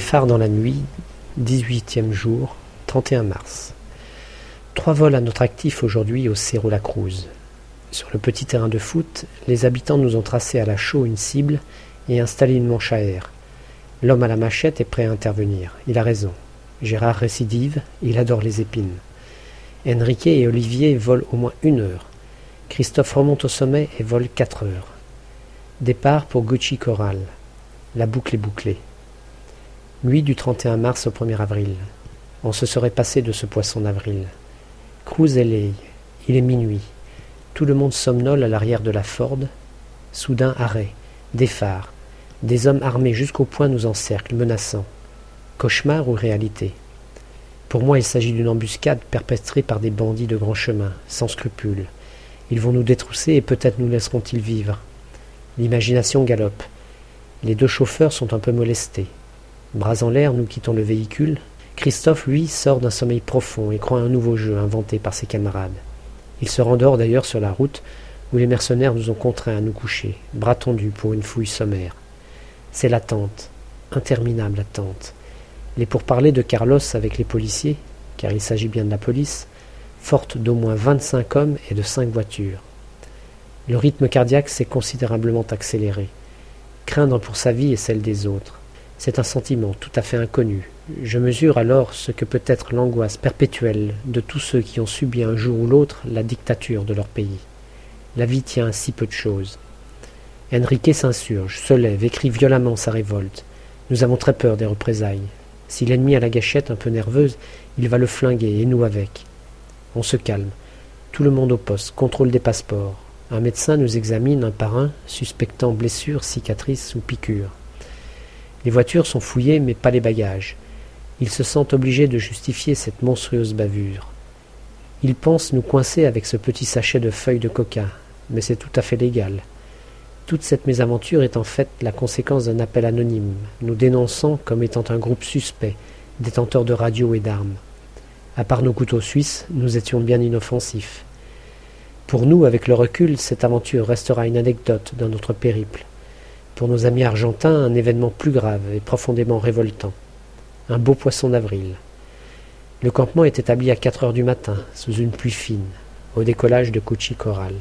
Phares dans la nuit, dix-huitième jour, 31 mars. Trois vols à notre actif aujourd'hui au Cerro La Cruz. Sur le petit terrain de foot, les habitants nous ont tracé à la chaux une cible et installé une manche à air. L'homme à la machette est prêt à intervenir. Il a raison. Gérard récidive, il adore les épines. Enrique et Olivier volent au moins une heure. Christophe remonte au sommet et vole quatre heures. Départ pour Gucci Coral. La boucle est bouclée. Nuit du 31 mars au 1er avril. On se serait passé de ce poisson d'avril. Cruz Il est minuit. Tout le monde somnole à l'arrière de la Ford. Soudain arrêt. Des phares. Des hommes armés jusqu'au poing nous encerclent, menaçants. Cauchemar ou réalité? Pour moi, il s'agit d'une embuscade perpétrée par des bandits de grand chemin, sans scrupules. Ils vont nous détrousser et peut-être nous laisseront-ils vivre. L'imagination galope. Les deux chauffeurs sont un peu molestés. Bras en l'air, nous quittons le véhicule. Christophe, lui, sort d'un sommeil profond et croit un nouveau jeu inventé par ses camarades. Il se rendort d'ailleurs sur la route où les mercenaires nous ont contraints à nous coucher, bras tendus pour une fouille sommaire. C'est l'attente, interminable attente. Les pourparlers de Carlos avec les policiers, car il s'agit bien de la police, forte d'au moins vingt-cinq hommes et de cinq voitures. Le rythme cardiaque s'est considérablement accéléré. Craindre pour sa vie et celle des autres. C'est un sentiment tout à fait inconnu. Je mesure alors ce que peut être l'angoisse perpétuelle de tous ceux qui ont subi un jour ou l'autre la dictature de leur pays. La vie tient à si peu de choses. Enrique s'insurge, se lève, écrit violemment sa révolte. Nous avons très peur des représailles. Si l'ennemi a la gâchette un peu nerveuse, il va le flinguer, et nous avec. On se calme. Tout le monde au poste, contrôle des passeports. Un médecin nous examine un par un, suspectant blessures, cicatrices ou piqûres. Les voitures sont fouillées, mais pas les bagages. Ils se sentent obligés de justifier cette monstrueuse bavure. Ils pensent nous coincer avec ce petit sachet de feuilles de coca, mais c'est tout à fait légal. Toute cette mésaventure est en fait la conséquence d'un appel anonyme, nous dénonçant comme étant un groupe suspect, détenteur de radio et d'armes. À part nos couteaux suisses, nous étions bien inoffensifs. Pour nous, avec le recul, cette aventure restera une anecdote dans notre périple. Pour nos amis argentins, un événement plus grave et profondément révoltant. Un beau poisson d'avril. Le campement est établi à quatre heures du matin, sous une pluie fine, au décollage de Cuchi Coral.